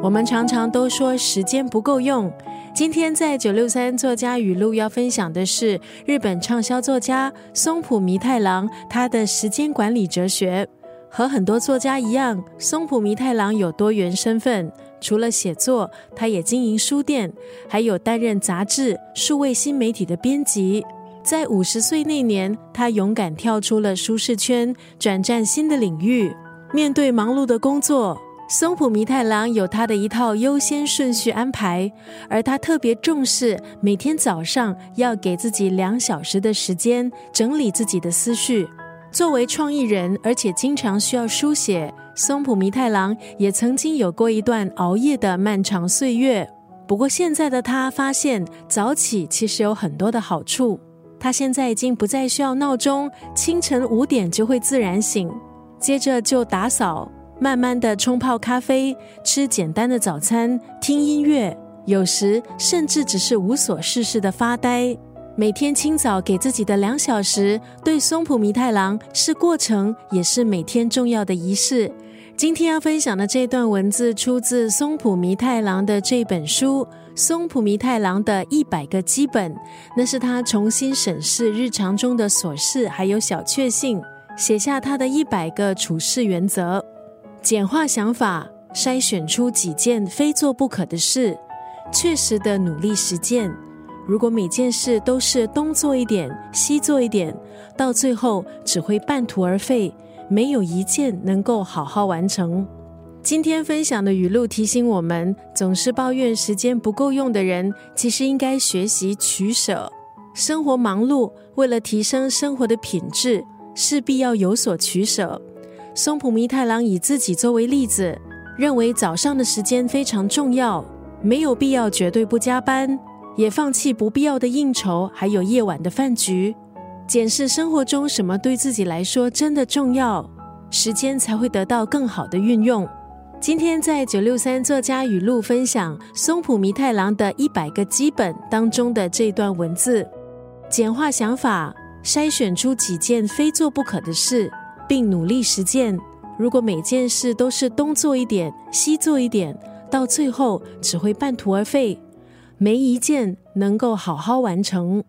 我们常常都说时间不够用。今天在九六三作家语录要分享的是日本畅销作家松浦弥太郎他的时间管理哲学。和很多作家一样，松浦弥太郎有多元身份，除了写作，他也经营书店，还有担任杂志、数位新媒体的编辑。在五十岁那年，他勇敢跳出了舒适圈，转战新的领域。面对忙碌的工作。松浦弥太郎有他的一套优先顺序安排，而他特别重视每天早上要给自己两小时的时间整理自己的思绪。作为创意人，而且经常需要书写，松浦弥太郎也曾经有过一段熬夜的漫长岁月。不过现在的他发现早起其实有很多的好处。他现在已经不再需要闹钟，清晨五点就会自然醒，接着就打扫。慢慢的冲泡咖啡，吃简单的早餐，听音乐，有时甚至只是无所事事的发呆。每天清早给自己的两小时，对松浦弥太郎是过程，也是每天重要的仪式。今天要分享的这段文字出自松浦弥太郎的这本书《松浦弥太郎的一百个基本》，那是他重新审视日常中的琐事还有小确幸，写下他的一百个处事原则。简化想法，筛选出几件非做不可的事，确实的努力实践。如果每件事都是东做一点，西做一点，到最后只会半途而废，没有一件能够好好完成。今天分享的语录提醒我们：总是抱怨时间不够用的人，其实应该学习取舍。生活忙碌，为了提升生活的品质，势必要有所取舍。松浦弥太郎以自己作为例子，认为早上的时间非常重要，没有必要绝对不加班，也放弃不必要的应酬，还有夜晚的饭局。检视生活中什么对自己来说真的重要，时间才会得到更好的运用。今天在九六三作家语录分享松浦弥太郎的一百个基本当中的这段文字：简化想法，筛选出几件非做不可的事。并努力实践。如果每件事都是东做一点、西做一点，到最后只会半途而废，没一件能够好好完成。